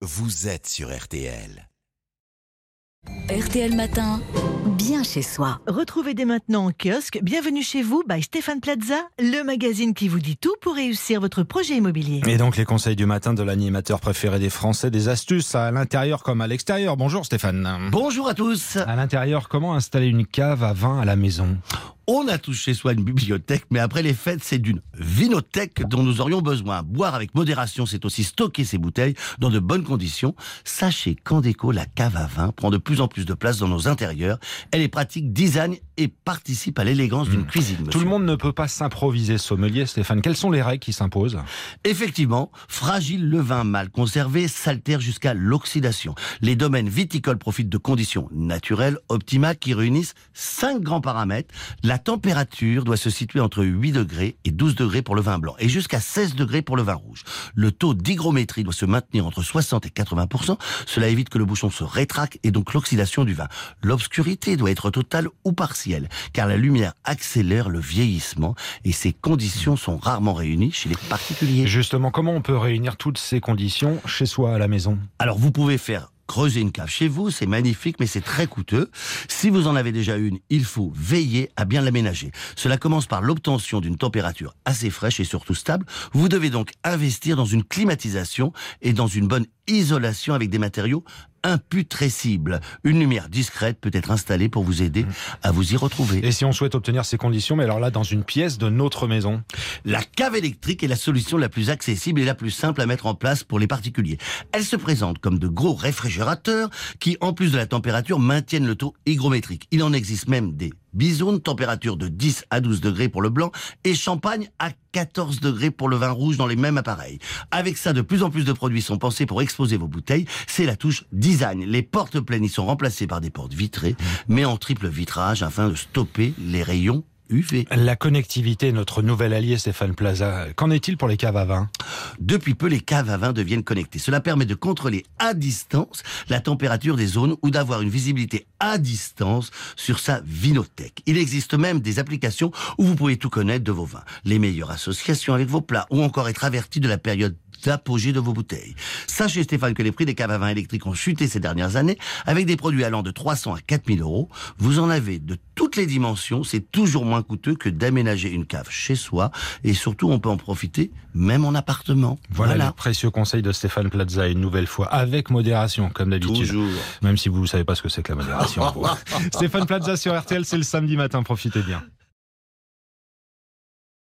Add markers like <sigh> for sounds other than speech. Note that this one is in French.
vous êtes sur RTL. RTL Matin, bien chez soi. Retrouvez dès maintenant en kiosque Bienvenue chez vous by Stéphane Plaza, le magazine qui vous dit tout pour réussir votre projet immobilier. Et donc les conseils du matin de l'animateur préféré des Français, des astuces à l'intérieur comme à l'extérieur. Bonjour Stéphane. Bonjour à tous. À l'intérieur, comment installer une cave à vin à la maison? On a tous chez soi une bibliothèque, mais après les fêtes, c'est d'une vinothèque dont nous aurions besoin. Boire avec modération, c'est aussi stocker ses bouteilles dans de bonnes conditions. Sachez qu'en déco, la cave à vin prend de plus en plus de place dans nos intérieurs. Elle est pratique, design et participe à l'élégance d'une cuisine. Tout le monde ne peut pas s'improviser sommelier, Stéphane. Quelles sont les règles qui s'imposent? Effectivement, fragile le vin mal conservé s'altère jusqu'à l'oxydation. Les domaines viticoles profitent de conditions naturelles optimales qui réunissent cinq grands paramètres. La température doit se situer entre 8 degrés et 12 degrés pour le vin blanc et jusqu'à 16 degrés pour le vin rouge. Le taux d'hygrométrie doit se maintenir entre 60 et 80 Cela évite que le bouchon se rétracte et donc l'oxydation du vin. L'obscurité doit être totale ou partielle car la lumière accélère le vieillissement et ces conditions sont rarement réunies chez les particuliers. Justement, comment on peut réunir toutes ces conditions chez soi à la maison? Alors vous pouvez faire creuser une cave chez vous, c'est magnifique, mais c'est très coûteux. Si vous en avez déjà une, il faut veiller à bien l'aménager. Cela commence par l'obtention d'une température assez fraîche et surtout stable. Vous devez donc investir dans une climatisation et dans une bonne isolation avec des matériaux imputrescibles. Une lumière discrète peut être installée pour vous aider à vous y retrouver. Et si on souhaite obtenir ces conditions, mais alors là, dans une pièce de notre maison La cave électrique est la solution la plus accessible et la plus simple à mettre en place pour les particuliers. Elle se présente comme de gros réfrigérateurs qui, en plus de la température, maintiennent le taux hygrométrique. Il en existe même des bisounes, température de 10 à 12 degrés pour le blanc et champagne à 14 degrés pour le vin rouge dans les mêmes appareils. Avec ça, de plus en plus de produits sont pensés pour exposer vos bouteilles. C'est la touche design. Les portes pleines y sont remplacées par des portes vitrées, mais en triple vitrage afin de stopper les rayons UV. La connectivité notre nouvel allié, Stéphane Plaza. Qu'en est-il pour les caves à vin? Depuis peu, les caves à vin deviennent connectées. Cela permet de contrôler à distance la température des zones ou d'avoir une visibilité à distance sur sa vinothèque. Il existe même des applications où vous pouvez tout connaître de vos vins, les meilleures associations avec vos plats ou encore être averti de la période d'apogée de vos bouteilles. Sachez Stéphane que les prix des caves à vin électriques ont chuté ces dernières années avec des produits allant de 300 à 4000 euros. Vous en avez de toutes les dimensions. C'est toujours moins coûteux que d'aménager une cave chez soi et surtout on peut en profiter même en appartement. Voilà, les précieux conseils de Stéphane Plaza une nouvelle fois, avec modération, comme d'habitude. Toujours. Même si vous ne savez pas ce que c'est que la modération. <laughs> Stéphane Plaza sur RTL, c'est le samedi matin, profitez bien.